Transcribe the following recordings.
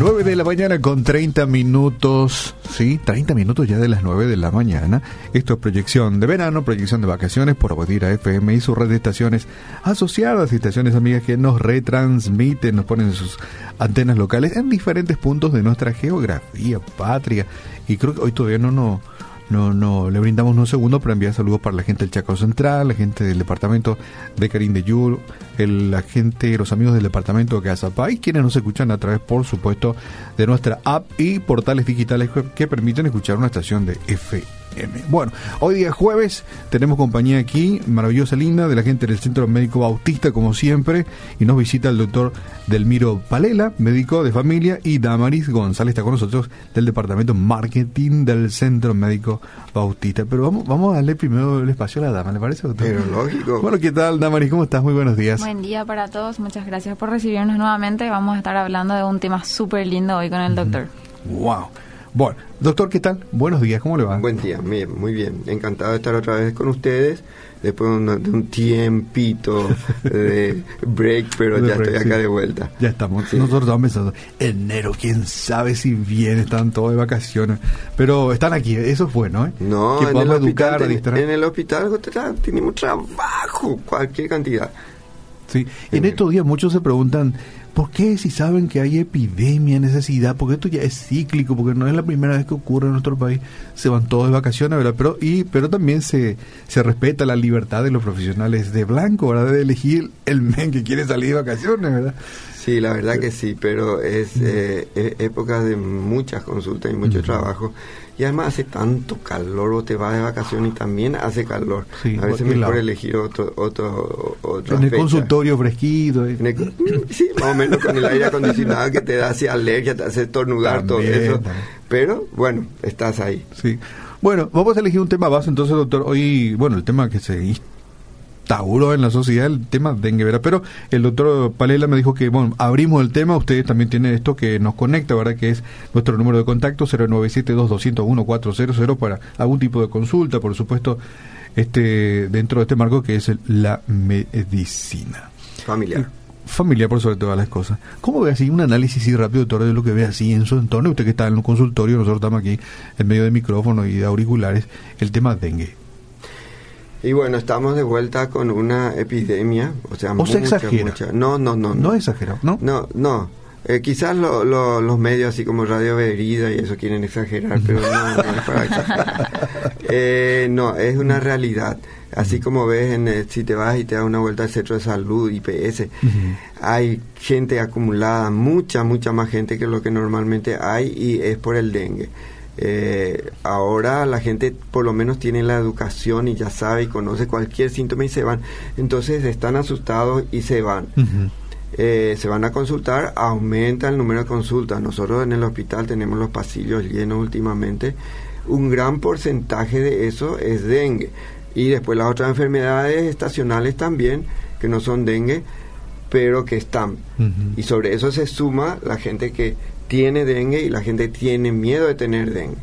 9 de la mañana con 30 minutos, sí, 30 minutos ya de las 9 de la mañana. Esto es proyección de verano, proyección de vacaciones por Aguadira FM y su red de estaciones asociadas, estaciones amigas que nos retransmiten, nos ponen sus antenas locales en diferentes puntos de nuestra geografía, patria. Y creo que hoy todavía no, no, no, no, le brindamos unos segundos para enviar saludos para la gente del Chaco Central, la gente del departamento de Karim de Yul, el, la gente, los amigos del departamento de Casapá y quienes nos escuchan a través, por supuesto, de nuestra app y portales digitales que, que permiten escuchar una estación de FM. Bueno, hoy día jueves tenemos compañía aquí, maravillosa, linda, de la gente del Centro Médico Bautista, como siempre, y nos visita el doctor Delmiro Palela, médico de familia, y Damaris González está con nosotros del Departamento Marketing del Centro Médico Bautista. Pero vamos, vamos a darle primero el espacio a la dama, ¿le parece, doctor? Pero lógico. Bueno, ¿qué tal, Damaris? ¿Cómo estás? Muy buenos días. Buen día para todos, muchas gracias por recibirnos nuevamente. Vamos a estar hablando de un tema súper lindo hoy con el doctor. Wow. Bueno, doctor, ¿qué tal? Buenos días, ¿cómo le va? Buen día, bien, muy bien. Encantado de estar otra vez con ustedes después de un, de un tiempito de break, pero De ya break, estoy acá sí. de vuelta. Ya estamos. Sí. Nosotros estamos pensando, enero, quién sabe si viene, están todos de vacaciones. Pero están aquí, eso es bueno, ¿eh? No, que en el, hospital, educar, ten- distraer. en el hospital tenemos trabajo, cualquier cantidad. Sí. En estos días muchos se preguntan, ¿por qué si saben que hay epidemia, necesidad? Porque esto ya es cíclico, porque no es la primera vez que ocurre en nuestro país. Se van todos de vacaciones, ¿verdad? Pero, y, pero también se, se respeta la libertad de los profesionales de blanco, ¿verdad? De elegir el men que quiere salir de vacaciones, ¿verdad? Sí, la verdad que sí, pero es eh, e- época de muchas consultas y mucho Ujú. trabajo. Y además hace tanto calor, o te vas de vacaciones y también hace calor. Sí, a veces cualquier mejor lado. elegir otro, otro, otra en el consultorio fresquito. ¿eh? El sí, más o menos con el aire acondicionado que te da así alergia, te hace estornudar, todo eso. también. Pero bueno, estás ahí. Sí. Bueno, vamos a elegir un tema base entonces, doctor. Hoy, bueno, el tema que se instauró en la sociedad, el tema dengue, ¿verdad? Pero el doctor Palela me dijo que, bueno, abrimos el tema, ustedes también tienen esto que nos conecta, ¿verdad? Que es nuestro número de contacto, 097-2201-400, para algún tipo de consulta, por supuesto, este dentro de este marco que es el- la medicina. Familiar. Familiar por sobre todas las cosas. ¿Cómo ve así un análisis así rápido, doctor, de lo que ve así en su entorno? Usted que está en un consultorio, nosotros estamos aquí en medio de micrófono y de auriculares, el tema dengue. Y bueno, estamos de vuelta con una epidemia, o sea, ¿O se mucha, exagera? mucha- No, no, no. No es exagerado, ¿no? No, no. Eh, quizás lo- lo- los medios así como Radio Verida y eso quieren exagerar, pero no, no es para exagerar. Eh, no, es una realidad. Así como ves, en, eh, si te vas y te das una vuelta al centro de salud, IPS, Ujú. hay gente acumulada, mucha, mucha más gente que lo que normalmente hay y es por el dengue. Eh, ahora la gente por lo menos tiene la educación y ya sabe y conoce cualquier síntoma y se van. Entonces están asustados y se van. Eh, se van a consultar, aumenta el número de consultas. Nosotros en el hospital tenemos los pasillos llenos últimamente. Un gran porcentaje de eso es dengue. Y después las otras enfermedades estacionales también, que no son dengue, pero que están. Y sobre eso se suma la gente que tiene dengue y la gente tiene miedo de tener dengue.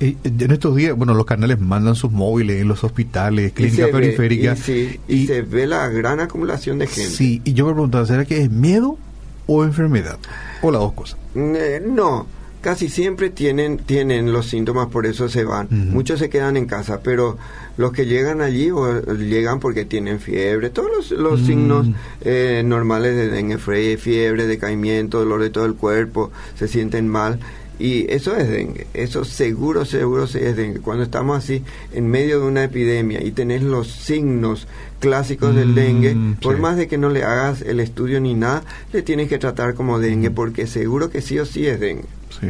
Y en estos días, bueno, los canales mandan sus móviles en los hospitales, clínicas periféricas. y se ve la gran acumulación de gente. Sí, y yo me preguntaba, ¿será que es miedo o enfermedad? O las dos cosas. Eh, no, casi siempre tienen, tienen los síntomas, por eso se van. Muchos se quedan en casa, pero los que llegan allí o, llegan porque tienen fiebre, todos los, los Mm. signos eh, normales de dengue, fiebre, decaimiento, dolor de todo el cuerpo, se sienten mal. Y eso es dengue, eso seguro, seguro es dengue. Cuando estamos así en medio de una epidemia y tenés los signos clásicos del Mm, dengue, por sí. más de que no le hagas el estudio ni nada, le tienes que tratar como dengue, Mm. porque seguro que sí o sí es dengue. Sí.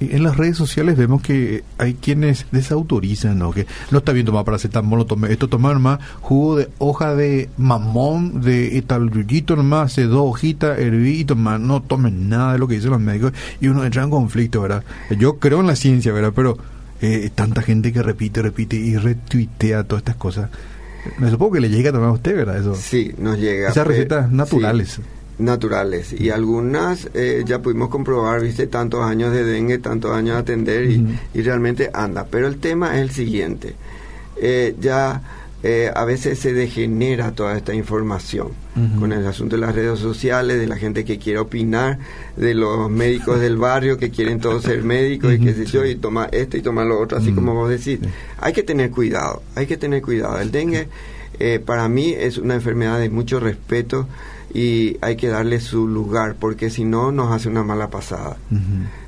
Y en las redes sociales vemos que hay quienes desautorizan, ¿no? Que no está bien tomar paracetamol, no tome esto, tomar más jugo de hoja de mamón, de etaluyito nomás, hace dos hojitas, herví y tomar, no tomen nada de lo que dicen los médicos y uno entra en conflicto, ¿verdad? Yo creo en la ciencia, ¿verdad? Pero eh, tanta gente que repite, repite y retuitea todas estas cosas. Me supongo que le llega también a usted, ¿verdad? Eso. Sí, nos llega. Esas pe- recetas naturales. Naturales. Y algunas eh, ya pudimos comprobar, viste, tantos años de dengue, tantos años de atender y, y realmente anda. Pero el tema es el siguiente. Eh, ya eh, a veces se degenera toda esta información con el asunto de las redes sociales, de la gente que quiere opinar, de los médicos del barrio que quieren todos ser médicos y qué sé yo, y toma esto y toma lo otro, así como vos decís. Hay que tener cuidado, hay que tener cuidado. El dengue eh, para mí es una enfermedad de mucho respeto y hay que darle su lugar porque si no nos hace una mala pasada.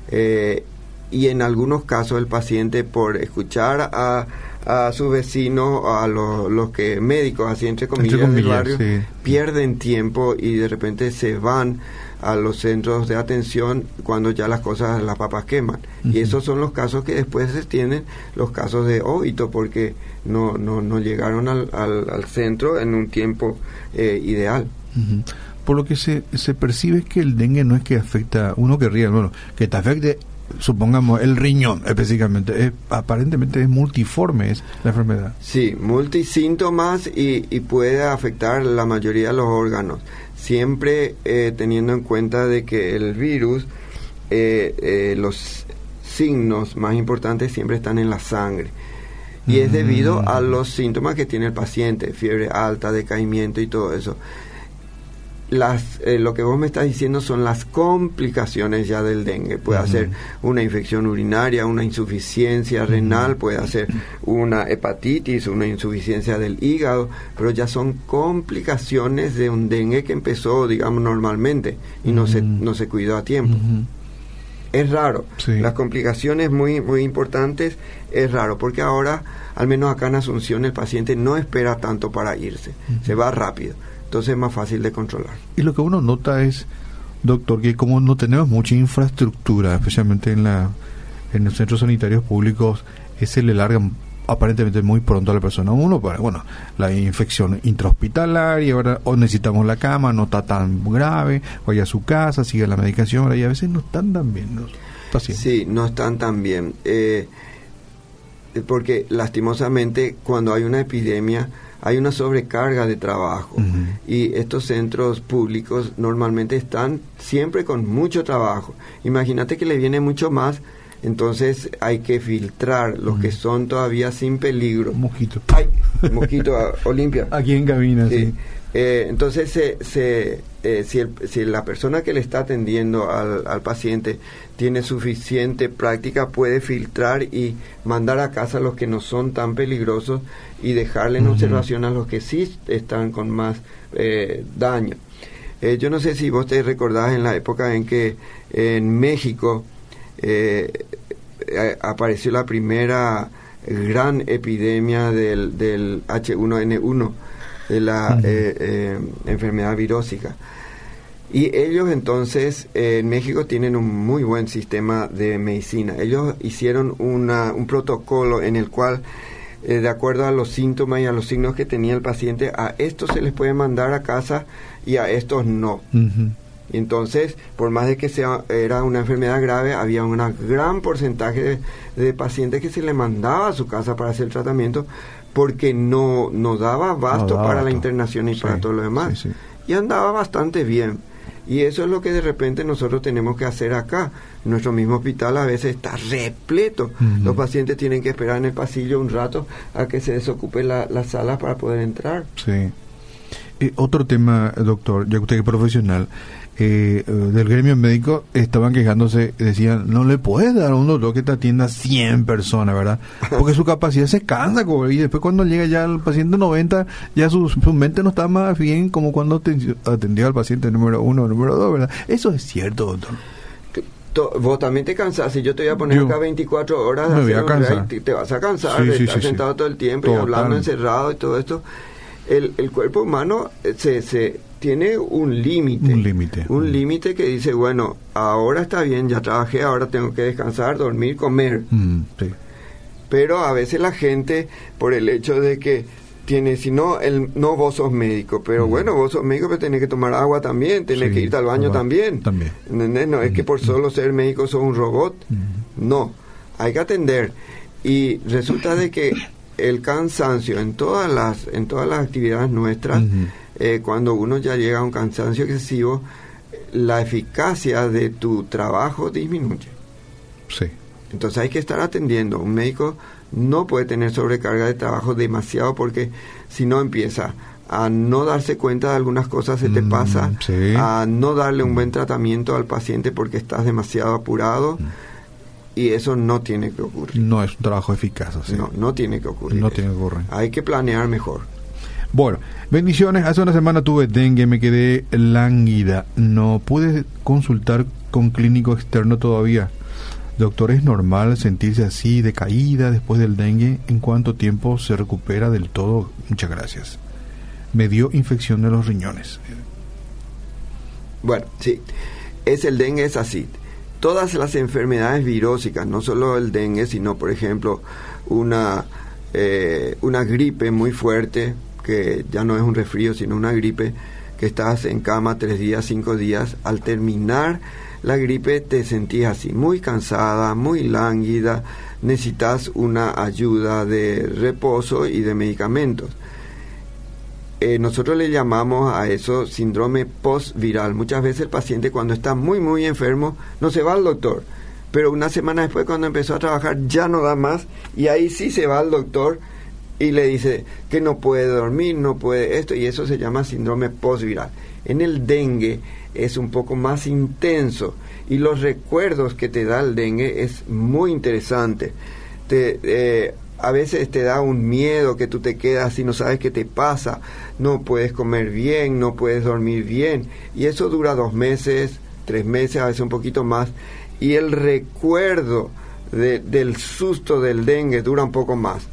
Eh, y en algunos casos el paciente por escuchar a a sus vecinos, a los, los que médicos, así entre comillas, del barrio, pierden tiempo y de repente se van a los centros de atención cuando ya las cosas, las papas queman. Y esos son los casos que después se tienen los casos de óbito porque no, no, no llegaron al, al, centro en un tiempo eh, ideal. Por lo que se, se percibe que el dengue no es que afecta, uno querría, bueno, que te afecte supongamos el riñón específicamente, aparentemente es multiforme es la enfermedad. Sí, multisíntomas y, y puede afectar la mayoría de los órganos, siempre eh, teniendo en cuenta de que el virus, eh, eh, los signos más importantes siempre están en la sangre. Y es debido a mm. los síntomas que tiene el paciente, fiebre alta, decaimiento y todo eso las, eh, lo que vos me estás diciendo son las complicaciones ya del dengue. Puede ser una infección urinaria, una insuficiencia renal, puede ser una hepatitis, una insuficiencia del hígado, pero ya son complicaciones de un dengue que empezó, digamos, normalmente y no, se, no se cuidó a tiempo. Es raro. Las complicaciones muy, muy importantes es raro, porque ahora, al menos acá en Asunción, el paciente no espera tanto para irse, se va rápido entonces es más fácil de controlar. Y lo que uno nota es, doctor, que como no tenemos mucha infraestructura, especialmente en, la, en los centros sanitarios públicos, se le larga aparentemente muy pronto a la persona. Uno, para, bueno, la infección intrahospitalaria, o necesitamos la cama, no está tan grave, vaya a su casa, sigue la medicación, y a veces no están tan bien los pacientes. Sí, no están tan bien. Eh, porque lastimosamente cuando hay una epidemia, hay una sobrecarga de trabajo y estos centros públicos normalmente están siempre con mucho trabajo. Imagínate que le viene mucho más, entonces hay que filtrar los que son todavía sin peligro. Mosquito. Ay, mosquito, Olimpia. Aquí en cabina, sí. Eh, entonces, se, se, eh, si, si, la persona que le está atendiendo al, al, paciente tiene suficiente práctica, puede filtrar y mandar a casa a los que no son tan peligrosos y dejarle en observación a los que sí están con más eh, daño. yo no sé si vos te recordás en la época en que en México apareció la primera gran epidemia del, del H1N1 de la eh, eh, enfermedad virósica. Y ellos entonces eh, en México tienen un muy buen sistema de medicina. Ellos hicieron una, un protocolo en el cual, de acuerdo a los síntomas y a los signos que tenía el paciente, a estos se les puede mandar a casa y a estos no. Y entonces, por más de que sea era una enfermedad grave, había un gran porcentaje de, de, pacientes que se le mandaba a su casa para hacer el tratamiento, porque no, no daba basto para la internación y para todo lo demás. Y andaba bastante bien. Y eso es lo que de repente nosotros tenemos que hacer acá. Nuestro mismo hospital a veces está repleto. Los pacientes tienen que esperar en el pasillo un rato a que se desocupe la, la sala para poder entrar. Sí. Y otro tema, doctor, ya que usted es profesional, eh, del gremio médico estaban quejándose, decían, no le puedes dar a un doctor que te atienda 100 personas, ¿verdad? Porque su capacidad se cansa, y después cuando llega ya el paciente 90, ya su, mente no está más bien como cuando atendió al paciente número uno o número dos, ¿verdad? Eso es cierto, doctor vos también te cansás. Si yo te voy a poner acá 24 horas, te, vas a cansar de estar sentado todo el tiempo y hablando encerrado y todo esto. El, el cuerpo humano eh, se, se tiene un límite. Un límite. Un límite que dice, bueno, ahora está bien, ya trabajé, ahora tengo que descansar, dormir, comer. Mm, Pero a veces la gente, por el hecho de que tiene, si no, el, no vos sos médico, pero mm. bueno, vos sos médico, pero tenés que tomar agua también, tenés que irte al baño también. También. ¿Entendés? No es que por mm. solo ser médico sos un robot. No, hay que atender. Y resulta de que el cansancio en todas las, en todas las actividades nuestras, eh, cuando uno ya llega a un cansancio excesivo, la eficacia de tu trabajo disminuye. Sí. Entonces hay que estar atendiendo. Un médico no puede tener sobrecarga de trabajo demasiado porque si no empieza a no darse cuenta de algunas cosas se te Mm, pasa, sí. a no darle un buen tratamiento al paciente porque estás demasiado apurado y eso no tiene que ocurrir. No es un trabajo eficaz, así. No, no tiene que ocurrir. No eso. tiene que ocurrir. Hay que planear mejor. Bueno, bendiciones. Hace una semana tuve dengue, me quedé lánguida. No pude consultar con clínico externo todavía. Doctor, ¿es normal sentirse así, decaída después del dengue? ¿En cuánto tiempo se recupera del todo? Muchas gracias. Me dio infección de los riñones. Bueno, sí, es el dengue es así. Todas las enfermedades virósicas, no solo el dengue, sino por ejemplo una, eh, una gripe muy fuerte, que ya no es un resfrío, sino una gripe, que estás en cama tres días, cinco días, al terminar la gripe te sentís así, muy cansada, muy lánguida, necesitas una ayuda de reposo y de medicamentos. Eh, nosotros le llamamos a eso síndrome post-viral. Muchas veces el paciente cuando está muy, muy enfermo no se va al doctor, pero una semana después cuando empezó a trabajar ya no da más y ahí sí se va al doctor y le dice que no puede dormir, no puede esto y eso se llama síndrome post-viral. En el dengue es un poco más intenso y los recuerdos que te da el dengue es muy interesante. Te, eh, a veces te da un miedo que tú te quedas y no sabes qué te pasa, no puedes comer bien, no puedes dormir bien y eso dura dos meses, tres meses, a veces un poquito más y el recuerdo de- del susto del dengue dura un poco más.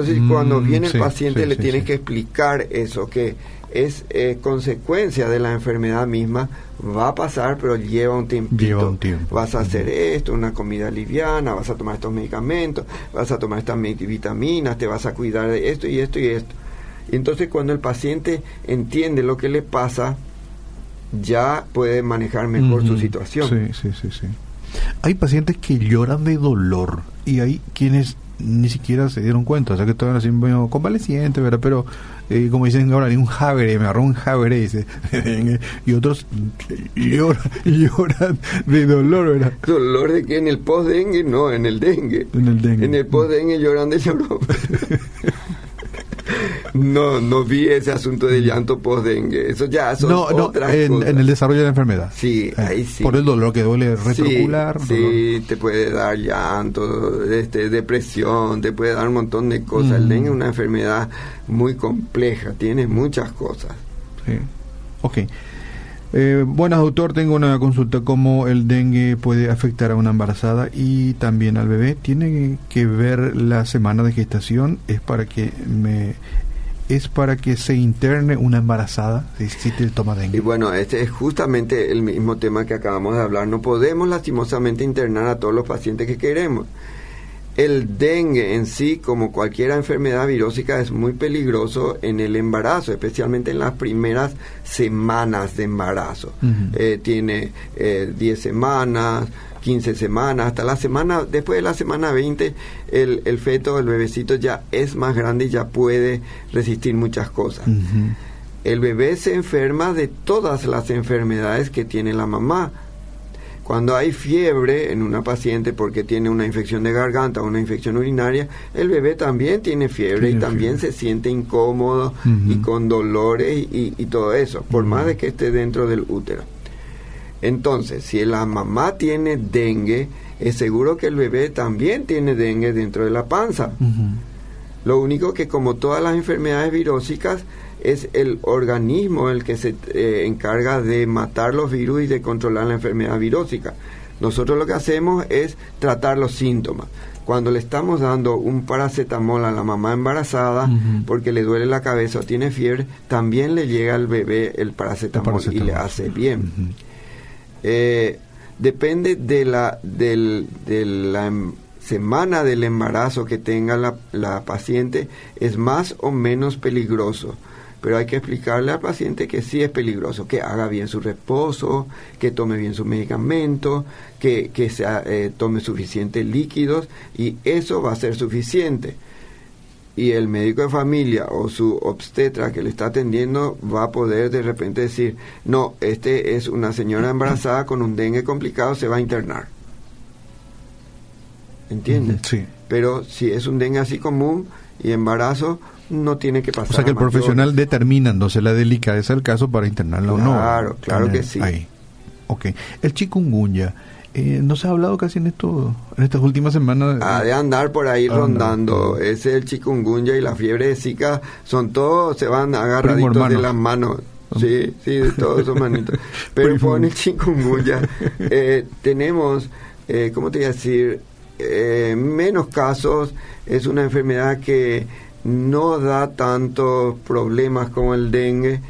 Entonces Mm, cuando viene el paciente sí, le sí, tienes que explicar eso, que es eh, consecuencia de la enfermedad misma, va a pasar, pero lleva un tiempito. Lleva un tiempo. Vas a hacer esto, una comida liviana, vas a tomar estos medicamentos, vas a tomar estas mi- vitaminas, te vas a cuidar de esto y esto y esto. Y entonces cuando el paciente entiende lo que le pasa, ya puede manejar mejor su situación. Sí, sí, sí, sí. Hay pacientes que lloran de dolor y hay quienes ni siquiera se dieron cuenta, o sea que estaban así medio convalecientes, ¿verdad? Pero eh, como dicen ahora, ni un javere, me agarró un javere, dice, y otros lloran, lloran de dolor, ¿verdad? Dolor de que en el post-dengue, no, en el dengue. En el dengue. En el post-dengue lloran de llorón. no, no vi ese asunto de llanto post-dengue. Eso ya son No, no, otras en, cosas. en el desarrollo de la enfermedad. Sí, Eh, ahí sí. Por el dolor que duele retrocular. Sí, sí, te puede dar llanto, este, depresión, te puede dar un montón de cosas. El Mm. dengue es una enfermedad muy compleja, tiene muchas cosas. Sí. Ok. Eh, buenas, doctor. Tengo una consulta. ¿Cómo el dengue puede afectar a una embarazada y también al bebé? ¿Tiene que ver la semana de gestación? ¿Es para que me es para que se interne una embarazada si, si te toma Y dengue? bueno, este es justamente el mismo tema que acabamos de hablar. No podemos lastimosamente internar a todos los pacientes que queremos. El dengue en sí, como cualquier enfermedad virósica, es muy peligroso en el embarazo, especialmente en las primeras semanas de embarazo. Eh, tiene eh, 10 semanas, 15 semanas, hasta la semana, después de la semana 20, el, el feto, el bebecito ya es más grande y ya puede resistir muchas cosas. El bebé se enferma de todas las enfermedades que tiene la mamá. Cuando hay fiebre en una paciente porque tiene una infección de garganta o una infección urinaria, el bebé también tiene fiebre Tiene y también fiebre. se siente incómodo y con dolores y, y todo eso, por más de que esté dentro del útero. Entonces, si la mamá tiene dengue, es seguro que el bebé también tiene dengue dentro de la panza. Lo único que como todas las enfermedades virósicas es el organismo el que se eh, encarga de matar los virus y de controlar la enfermedad virósica. Nosotros lo que hacemos es tratar los síntomas. Cuando le estamos dando un paracetamol a la mamá embarazada porque le duele la cabeza o tiene fiebre, también le llega al bebé el paracetamol, y le hace bien. Eh, depende de la, del, de la em- semana del embarazo que tenga la, la paciente, es más o menos peligroso. Pero hay que explicarle al paciente que sí es peligroso, que haga bien su reposo, que tome bien su medicamento, que, que sea, eh, tome suficientes líquidos y eso va a ser suficiente y el médico de familia o su obstetra que le está atendiendo va a poder de repente decir, no, este es una señora embarazada con un dengue complicado, se va a internar. ¿entiendes? Sí. Pero si es un dengue así común y embarazo, no tiene que pasar. O sea que el profesional determina entonces la delicadeza del caso para internarla o no. Claro, claro que sí. Ahí. Ok. El chikungunya, eh, ¿no se ha hablado casi en esto, en estas últimas semanas? Ha de andar por ahí Ah, rondando. Ese el chikungunya y la fiebre de Zika son todos, se van agarraditos hermanos. de las manos. Sí, sí, de todos son manitos. Pero Primo. con el chikungunya eh, tenemos, eh, ¿cómo te voy a decir? Eh, menos casos. Es una enfermedad que no da tantos problemas como el dengue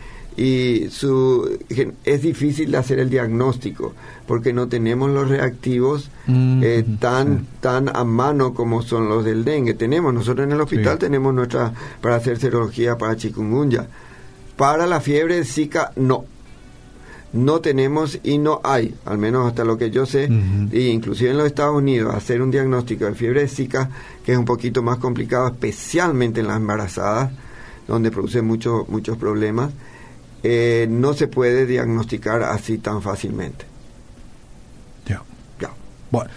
y su es difícil de hacer el diagnóstico porque no tenemos los reactivos Mm, eh, tan sí. tan a mano como son los del dengue. Tenemos nosotros en el hospital Sí. tenemos nuestra para hacer serología para chikungunya. Para la fiebre Zika no. No tenemos y no hay, al menos hasta lo que yo sé, y inclusive en los Estados Unidos, hacer un diagnóstico de fiebre de Zika, que es un poquito más complicado, especialmente en las embarazadas, donde produce mucho- muchos problemas, eh, no se puede diagnosticar así tan fácilmente. Ya. Ya. Bueno.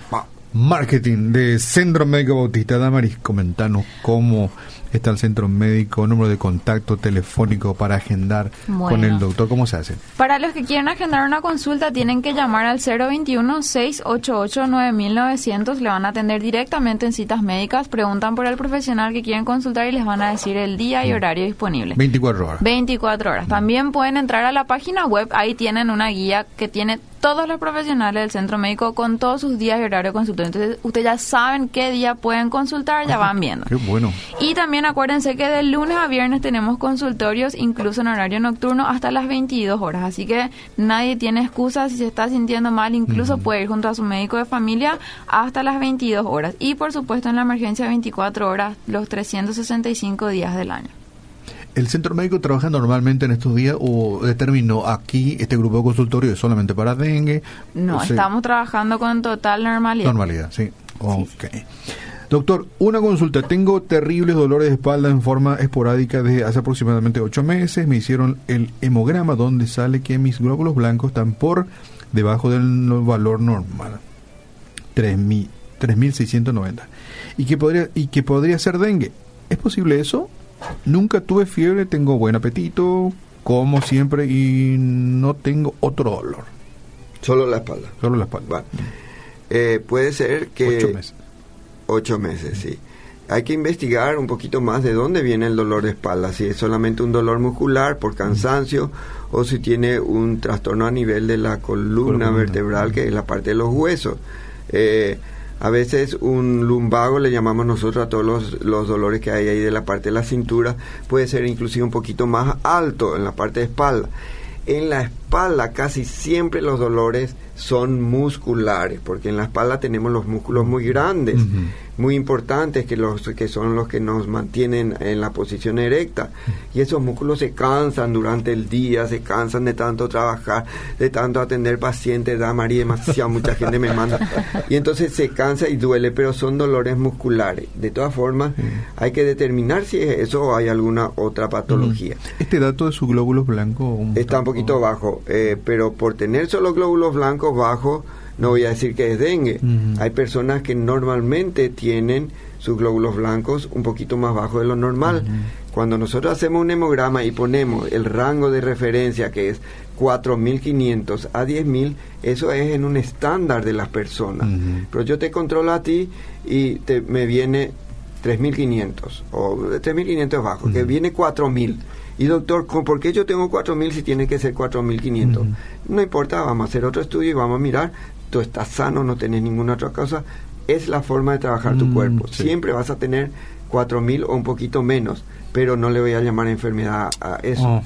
Marketing de Centro Médico Bautista Damaris, comentanos cómo está el centro médico, número de contacto telefónico para agendar con el doctor, ¿cómo se hace? Para los que quieren agendar una consulta, tienen que llamar al 021-688-9900. Le van a atender directamente en citas médicas. Preguntan por el profesional que quieren consultar y les van a decir el día y horario disponible. 24 horas. 24 horas. También pueden entrar a la página web. Ahí tienen una guía que tiene todos los profesionales del centro médico con todos sus días y horario de consulta. Entonces, ustedes ya saben qué día pueden consultar, ya van viendo. Qué bueno. Y también acuérdense que de lunes a viernes tenemos consultorios, incluso en horario nocturno, hasta las 22 horas. Así que nadie tiene excusa si se está sintiendo mal, incluso puede ir junto a su médico de familia hasta las 22 horas. Y por supuesto en la emergencia 24 horas, los 365 días del año. ¿El centro médico trabaja normalmente en estos días o determinó aquí este grupo de consultorio es solamente para dengue? No, O sea, estamos trabajando con total normalidad. Normalidad, sí. Ok. Doctor, una consulta. Tengo terribles dolores de espalda en forma esporádica desde hace aproximadamente ocho meses. Me hicieron el hemograma donde sale que mis glóbulos blancos están por debajo del valor normal. 3.000 3.690. ¿Y que podría, y que podría ser dengue. ¿Es posible eso? Nunca tuve fiebre, tengo buen apetito, como siempre y no tengo otro dolor. Solo la espalda. Solo la espalda. Eh, puede ser que... Ocho meses. Ocho meses, sí. Hay que investigar un poquito más de dónde viene el dolor de espalda, si es solamente un dolor muscular por cansancio o si tiene un trastorno a nivel de la columna Columna. vertebral, que es la parte de los huesos. Eh, a veces un lumbago, le llamamos nosotros a todos los, dolores que hay ahí de la parte de la cintura, puede ser inclusive un poquito más alto en la parte de espalda. En la espalda casi siempre los dolores son musculares, porque en la espalda tenemos los músculos muy grandes, muy importantes, que, los, que son los que nos mantienen en la posición erecta. Y esos músculos se cansan durante el día, se cansan de tanto trabajar, de tanto atender pacientes, da María, demasiado, mucha gente me manda. Y entonces se cansa y duele, pero son dolores musculares. De todas formas, hay que determinar si es eso o hay alguna otra patología. Este dato de sus glóbulos blancos Está un poquito bajo, eh, pero por tener solo glóbulos blancos bajos, no voy a decir que es dengue. Hay personas que normalmente tienen sus glóbulos blancos un poquito más bajos de lo normal. Cuando nosotros hacemos un hemograma y ponemos el rango de referencia que es 4.500 a 10.000, eso es en un estándar de las personas. Pero yo te controlo a ti y te, me viene 3.500 o 3.500 es bajo, que Ujú. viene 4.000. Y doctor, ¿con- ¿por qué yo tengo 4.000 si tiene que ser 4.500? Ujú. No importa, vamos a hacer otro estudio y vamos a mirar, tú estás sano, no tenés ninguna otra cosa. Es la forma de trabajar tu Mm, cuerpo. sí. Siempre vas a tener 4.000 o un poquito menos, pero no le voy a llamar enfermedad a eso.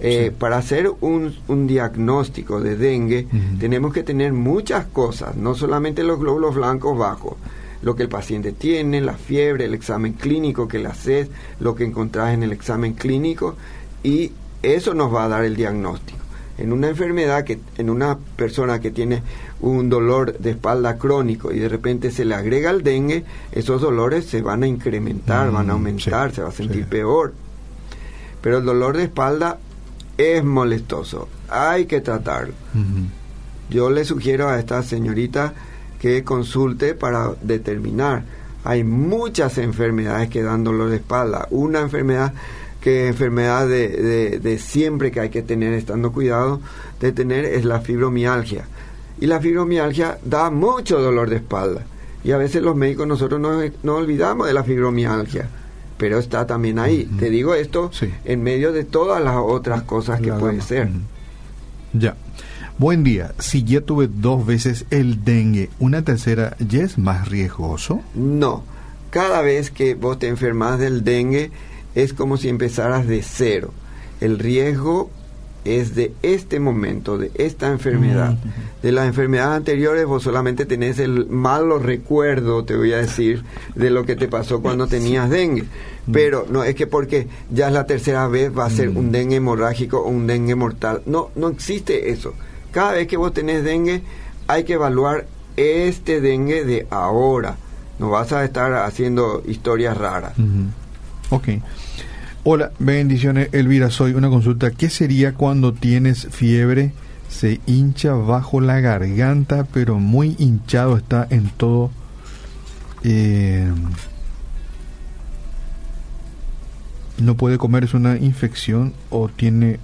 Eh, Sí. Para hacer un, un diagnóstico de dengue tenemos que tener muchas cosas, no solamente los glóbulos blancos bajos, lo que el paciente tiene, la fiebre, el examen clínico que le haces, lo que encontrás en el examen clínico y eso nos va a dar el diagnóstico. En una enfermedad que en una persona que tiene un dolor de espalda crónico y de repente se le agrega el dengue, esos dolores se van a incrementar, Mm, van a aumentar, sí, se va a sentir sí. peor. Pero el dolor de espalda es molestoso, hay que tratarlo. Yo le sugiero a esta señorita que consulte para determinar. Hay muchas enfermedades que dan dolor de espalda. Una enfermedad que enfermedad de, de, siempre que hay que tener estando cuidado de tener es la fibromialgia. Y la fibromialgia da mucho dolor de espalda. Y a veces los médicos nosotros no, no olvidamos de la fibromialgia pero está también ahí. Te digo esto en medio de todas las otras cosas que puede ser. Ya. Buen día. Si ya tuve dos veces el dengue, ¿una tercera ya es más riesgoso? No. Cada vez que vos te enfermas del dengue es como si empezaras de cero. El riesgo es de este momento, de esta enfermedad. De las enfermedades anteriores vos solamente tenés el malo recuerdo, te voy a decir, de lo que te pasó cuando tenías dengue. Pero no es que porque ya es la tercera vez va a ser un dengue hemorrágico o un dengue mortal. No, no existe eso cada vez que vos tenés dengue, hay que evaluar este dengue de ahora. No vas a estar haciendo historias raras. Ok. Hola, bendiciones. Elvira, soy una consulta. ¿Qué sería cuando tienes fiebre? Se hincha bajo la garganta, pero muy hinchado está en todo. Eh, no puede comer, es una infección o tiene.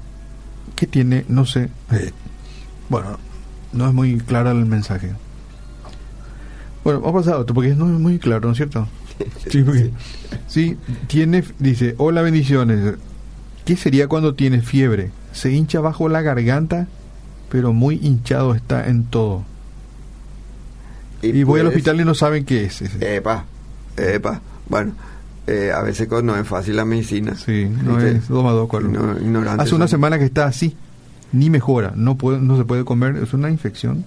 ¿Qué tiene? No sé. Bueno, no es muy claro el mensaje. Bueno, ha pasado esto porque no es muy claro, ¿no es cierto? Sí, porque, sí, tiene, dice, hola bendiciones. ¿Qué sería cuando tiene fiebre? Se hincha bajo la garganta, pero muy hinchado está en todo. Y, voy al hospital y no saben qué es. Epa, epa. Bueno, eh, a veces no es fácil la medicina. Sí, no es domador. No, Hace una semana que está así ni mejora, no, puede, no se puede comer, es una infección.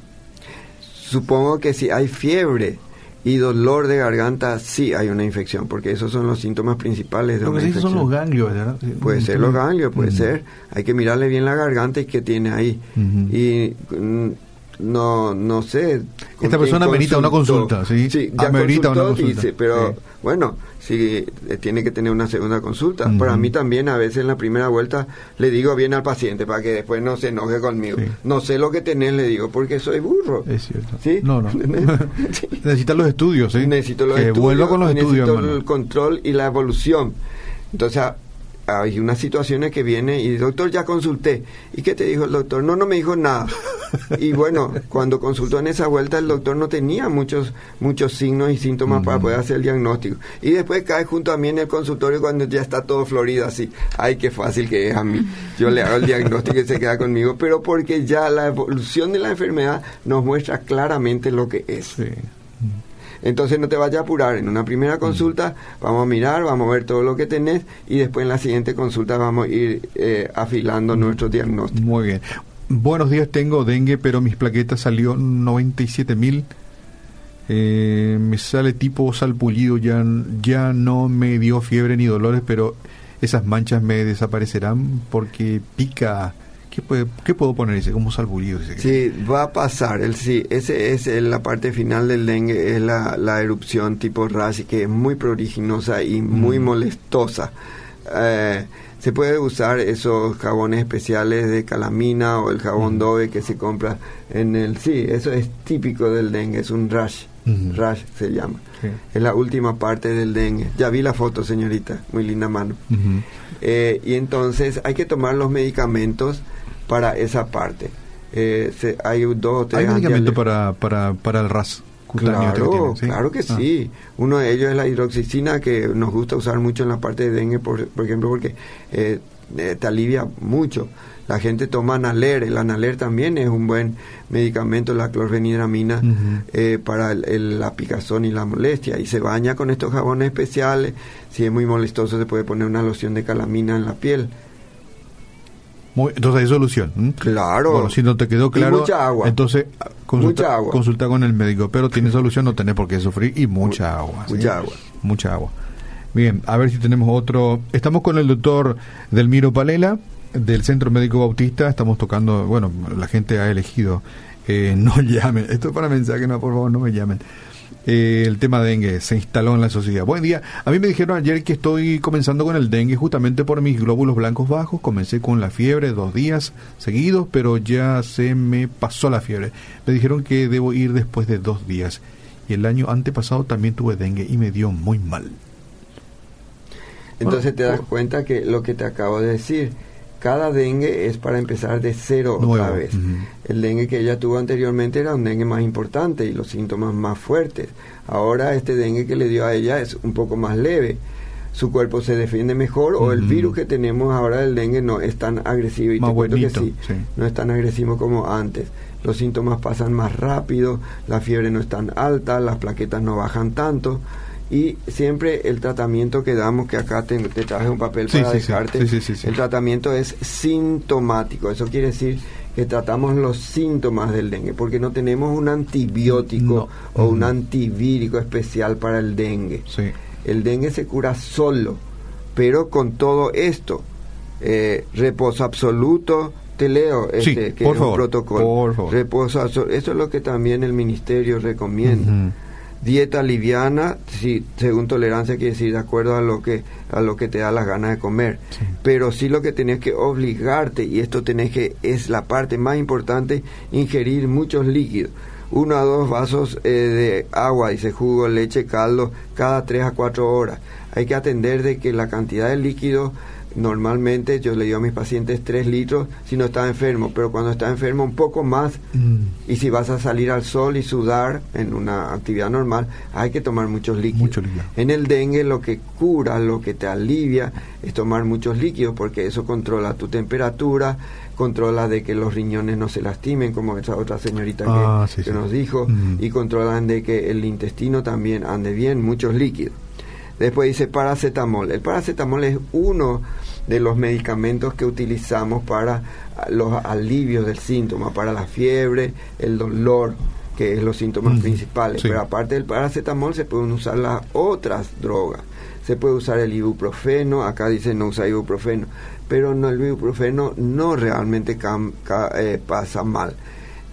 Supongo que si hay fiebre y dolor de garganta, sí hay una infección, porque esos son los síntomas principales de Lo que son los ganglios, ¿verdad? Puede ser los ganglios, puede ser. Hay que mirarle bien la garganta y qué tiene ahí. Y mm, no no sé. Esta persona amerita una consulta, ¿sí? Sí, ya amerita una consulta. pero bueno, sí, eh, tiene que tener una segunda consulta. Para mí también a veces en la primera vuelta le digo bien al paciente para que después no se enoje conmigo. No sé lo que tenés, le digo, porque soy burro. Es cierto. ¿Sí? No, no. Necesita los estudios, ¿sí? Necesito los que vuelva con los estudios. Necesito el control y la evolución. Entonces, hay unas situaciones que viene y doctor ya consulté. ¿Y qué te dijo el doctor? No, no me dijo nada. Y bueno, cuando consultó en esa vuelta el doctor no tenía muchos muchos signos y síntomas para poder hacer el diagnóstico. Y después cae junto a mí en el consultorio cuando ya está todo florido así. Ay, qué fácil que es a mí. Yo le hago el diagnóstico y se queda conmigo, pero porque ya la evolución de la enfermedad nos muestra claramente lo que es. Entonces no te vayas a apurar. En una primera consulta vamos a mirar, vamos a ver todo lo que tenés y después en la siguiente consulta vamos a ir eh, afilando nuestro diagnóstico. Muy bien. Buenos días, tengo dengue, pero mis plaquetas salió 97 mil. Eh, me sale tipo salpullido, ya, ya no me dio fiebre ni dolores, pero esas manchas me desaparecerán porque pica ¿Qué, puedo poner? Dice, como salburío. Sí, va a pasar. El, sí, ese es la parte final del dengue, es la, erupción tipo rash, que es muy pruriginosa y muy mm. molestosa. Eh, se puede usar esos jabones especiales de calamina o el jabón mm. Dove que se compra en el... Sí, eso es típico del dengue, es un rash. Mm. Rash se llama. Es la última parte del dengue. Ya vi la foto, señorita. Muy linda mano. Eh, y entonces hay que tomar los medicamentos para esa parte. Eh, hay dos ¿Hay medicamento para, para, para el RAS? Claro, que claro que ah. sí. Uno de ellos es la hidroxicina, que nos gusta usar mucho en la parte de dengue, por, por ejemplo, porque eh, eh, te alivia mucho. La gente toma Naler, el Analer también es un buen medicamento, la clorfenidramina, para la picazón y la molestia. Y se baña con estos jabones especiales. Si es muy molestoso, se puede poner una loción de calamina en la piel entonces hay solución. Claro. Bueno, si no te quedó claro, mucha agua. entonces consulta, consulta con el médico, pero tiene solución, no tenés por qué sufrir y mucha agua. Mucha agua. Mucha agua. Bien, a ver si tenemos otro. Estamos con el doctor Delmiro Palela. del Centro Médico Bautista estamos tocando, bueno, la gente ha elegido, eh, no llamen, esto es para mensaje, no, por favor, no me llamen. Eh, el tema dengue se instaló en la sociedad. Buen día. A mí me dijeron ayer que estoy comenzando con el dengue justamente por mis glóbulos blancos bajos. Comencé con la fiebre dos días seguidos, pero ya se me pasó la fiebre. Me dijeron que debo ir después de dos días. Y el año antepasado también tuve dengue y me dio muy mal. Entonces te das cuenta que lo que te acabo de decir, cada dengue es para empezar de cero otra vez. El dengue que ella tuvo anteriormente era un dengue más importante y los síntomas más fuertes. Ahora este dengue que le dio a ella es un poco más leve. Su cuerpo se defiende mejor o el virus que tenemos ahora del dengue no es tan agresivo y te cuento que sí, no es tan agresivo como antes. Los síntomas pasan más rápido, la fiebre no es tan alta, las plaquetas no bajan tanto y siempre el tratamiento que damos, que acá te, traje un papel para dejarte, el tratamiento es sintomático, eso quiere decir que tratamos los síntomas del dengue, porque no tenemos un antibiótico o un antivírico especial para el dengue. El dengue se cura solo, pero con todo esto, eh, reposo absoluto, te leo este, que es un protocolo. Reposo, eso es lo que también el ministerio recomienda dieta liviana, si, según tolerancia quiere decir de acuerdo a lo que a lo que te da las ganas de comer. Pero sí lo que tenés que obligarte y esto tenés que es la parte más importante ingerir muchos líquidos. Uno a dos vasos eh, de agua, dice jugo, leche, caldo, cada tres a cuatro horas. Hay que atender de que la cantidad de líquido normalmente yo le digo a mis pacientes 3 litros si no está enfermo, pero cuando está enfermo un poco más. Mm. Y si vas a salir al sol y sudar en una actividad normal, hay que tomar muchos líquidos. En el dengue lo que cura, lo que te alivia es tomar muchos líquidos porque eso controla tu temperatura, controla de que los riñones no se lastimen, como esa otra señorita que, ah, nos dijo, mm. y controlan de que el intestino también ande bien, muchos líquidos. Después dice paracetamol. El paracetamol es uno de los medicamentos que utilizamos para los alivios del síntoma, para la fiebre, el dolor, que es los síntomas principales. Pero aparte del paracetamol se pueden usar las otras drogas. Se puede usar el ibuprofeno, acá dice no usa ibuprofeno, pero no, el ibuprofeno no realmente eh, pasa mal.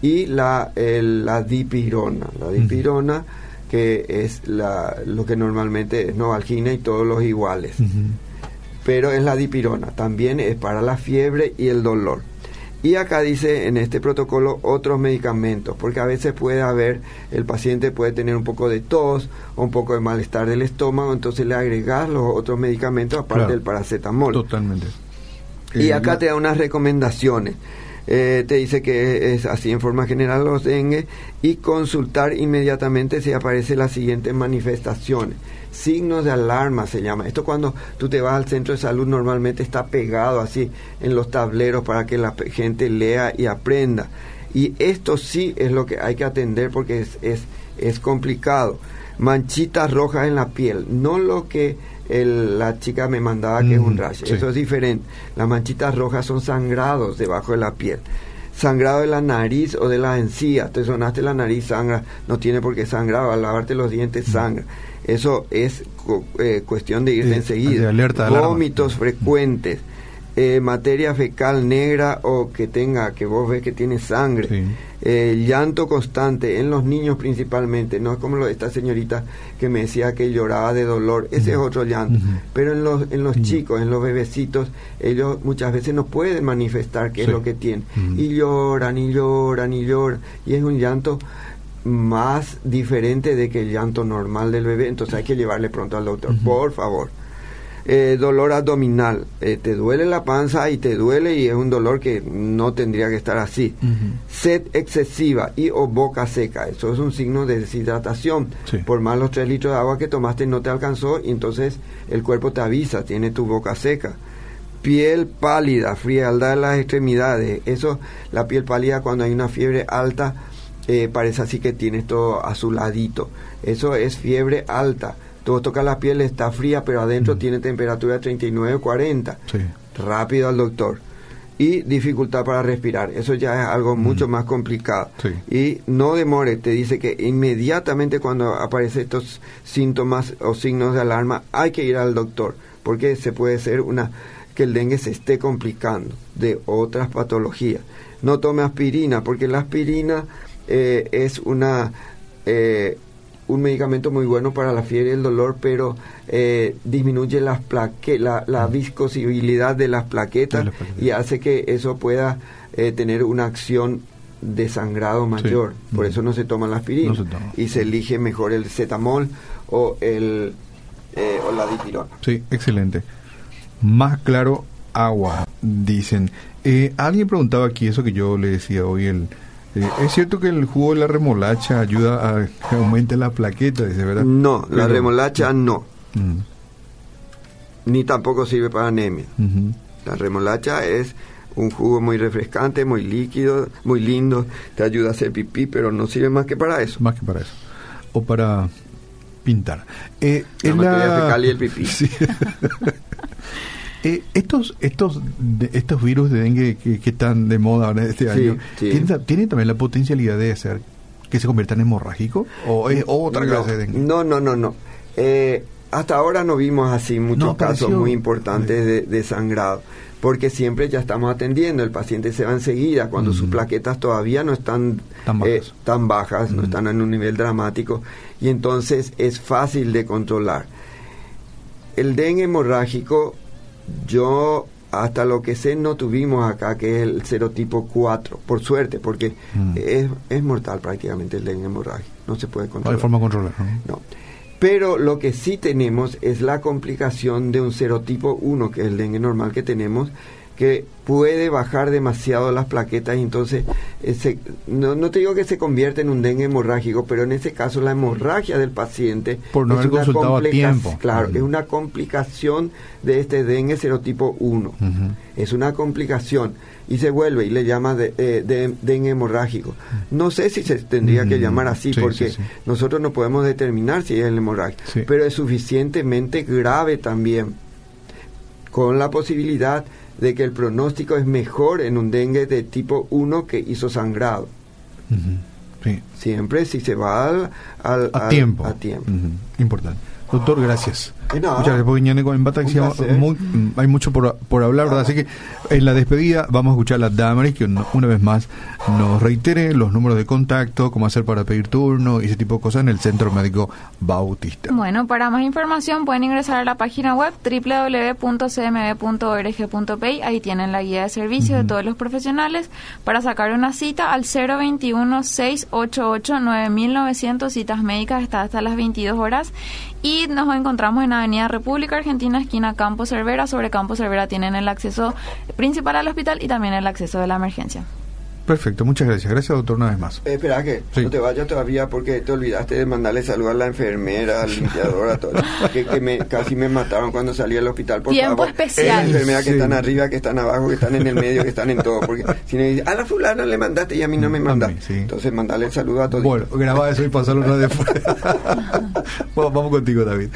Y la, la dipirona, la dipirona que es la, lo que normalmente es novalgina y todos los iguales pero es la dipirona. También es para la fiebre y el dolor. Y acá dice en este protocolo otros medicamentos, porque a veces puede haber, el paciente puede tener un poco de tos o un poco de malestar del estómago, entonces le agregas los otros medicamentos aparte del paracetamol. Totalmente. Y eh, acá te da unas recomendaciones. Eh, te dice que es así en forma general los dengue y consultar inmediatamente si aparecen las siguientes manifestaciones signos de alarma se llama. Esto cuando tú te vas al centro de salud normalmente está pegado así en los tableros para que la gente lea y aprenda. Y esto sí es lo que hay que atender porque es, es, es complicado. Manchitas rojas en la piel, no lo que la chica me mandaba que es un rash, eso es diferente. Las manchitas rojas son sangrados debajo de la piel sangrado de la nariz o de la encía. Te sonaste la nariz, sangra, no tiene por qué sangrar, al lavarte los dientes, sangra. Eso es eh, cuestión de ir enseguida. Vómitos frecuentes, eh, materia fecal negra o que tenga, que vos ves que tiene sangre. Eh, llanto constante en los niños principalmente, no es como lo, esta señorita que me decía que lloraba de dolor, ese es otro llanto. Pero en los, en los chicos, en los bebecitos, ellos muchas veces no pueden manifestar qué es lo que tienen. Y lloran y lloran y lloran. Y es un llanto más diferente de que el llanto normal del bebé, entonces hay que llevarle pronto al doctor, por favor. Eh, dolor abdominal, eh, te duele la panza y te duele y es un dolor que no tendría que estar así. Sed excesiva y o boca seca, eso es un signo de deshidratación. Por más los tres litros de agua que tomaste no te alcanzó y entonces el cuerpo te avisa, tiene tu boca seca piel pálida, frialdad en las extremidades. Eso, la piel pálida cuando hay una fiebre alta eh, parece así que tienes todo azuladito. Eso es fiebre alta. Tú tocas la piel, está fría, pero adentro mm. tiene temperatura 39 40. Rápido al doctor. Y dificultad para respirar. Eso ya es algo mm. mucho más complicado. Y no demore, te dice que inmediatamente cuando aparecen estos síntomas o signos de alarma hay que ir al doctor, porque se puede ser una que el dengue se esté complicando de otras patologías. No tome aspirina, porque la aspirina eh, es una eh, un medicamento muy bueno para la fiebre y el dolor, pero eh, disminuye las plaque la, la viscosibilidad de las plaquetas y hace que eso pueda tener una acción de sangrado mayor. Por eso no se toma la aspirina y se elige mejor el cetamol o el o la dipirona. Sí, excelente. Más claro, agua, dicen. alguien preguntaba aquí eso que yo le decía hoy el ¿Es cierto que el jugo de la remolacha ayuda a que aumente la plaqueta? Dice, ¿verdad? No, la remolacha no. Mm. Ni tampoco sirve para anemia. La remolacha es un jugo muy refrescante, muy líquido, muy lindo, te ayuda a hacer pipí, pero no sirve más que para eso. Más que para eso. O para pintar. Eh, la... y el pipí. Eh, estos estos estos virus de dengue que, están de moda ahora este año, ¿tienen, también la potencialidad de hacer que se conviertan en hemorrágicos? ¿O es otra clase de dengue? No, no, no, no. Eh, hasta ahora no vimos así muchos casos muy importantes de, sangrado, porque siempre ya estamos atendiendo, el paciente se va enseguida cuando sus plaquetas todavía no están tan bajas, no están en un nivel dramático, y entonces es fácil de controlar. El dengue hemorrágico yo hasta lo que sé no tuvimos acá que es el serotipo 4, por suerte, porque mm. es, es, mortal prácticamente el dengue hemorrágico, no se puede controlar. No hay forma de controlar. ¿no? Pero lo que sí tenemos es la complicación de un serotipo 1, que es el dengue normal que tenemos, que puede bajar demasiado las plaquetas y entonces ese, no, no, te digo que se convierte en un dengue hemorrágico, pero en ese caso la hemorragia del paciente por no haber consultado a tiempo. Claro, es una complicación de este dengue serotipo 1. Es una complicación y se vuelve y le llama de, eh, dengue hemorrágico. No sé si se tendría que llamar así porque nosotros no podemos determinar si es el hemorrágico, pero es suficientemente grave también con la posibilidad de que el pronóstico es mejor en un dengue de tipo 1 que hizo sangrado. Siempre si se va al, a, tiempo. A tiempo. Importante. Doctor, gracias. Muchas gracias, porque muy, hay mucho por, por hablar, ¿verdad? Así que en la despedida vamos a escuchar a la Damaris, que una vez más nos reitere los números de contacto, cómo hacer para pedir turno y ese tipo de cosas en el Centro Médico Bautista. Bueno, para más información pueden ingresar a la página web www.cmb.org.py. Ahí tienen la guía de servicio de todos los profesionales para sacar una cita al 021 688 9900 citas médicas está hasta las 22 horas y nos encontramos en Avenida República Argentina, esquina Campo Cervera. Sobre Campo Cervera tienen el acceso principal al hospital y también el acceso de la emergencia. Perfecto, muchas gracias. Gracias, doctor, una vez más. Eh, espera, que no te vayas todavía porque te olvidaste de mandarle salud a la enfermera, al limpiador, a todos. que, me, casi me mataron cuando salí al hospital. Por Tiempo especial. enfermeras que están arriba, que están abajo, que están en el medio, que están en todo. Porque si me dice, a la fulana le mandaste y a mí no me mandaste. Entonces, mandarle saludo a todos. Bueno, graba eso y pasarlo una de fuera. vamos contigo, David.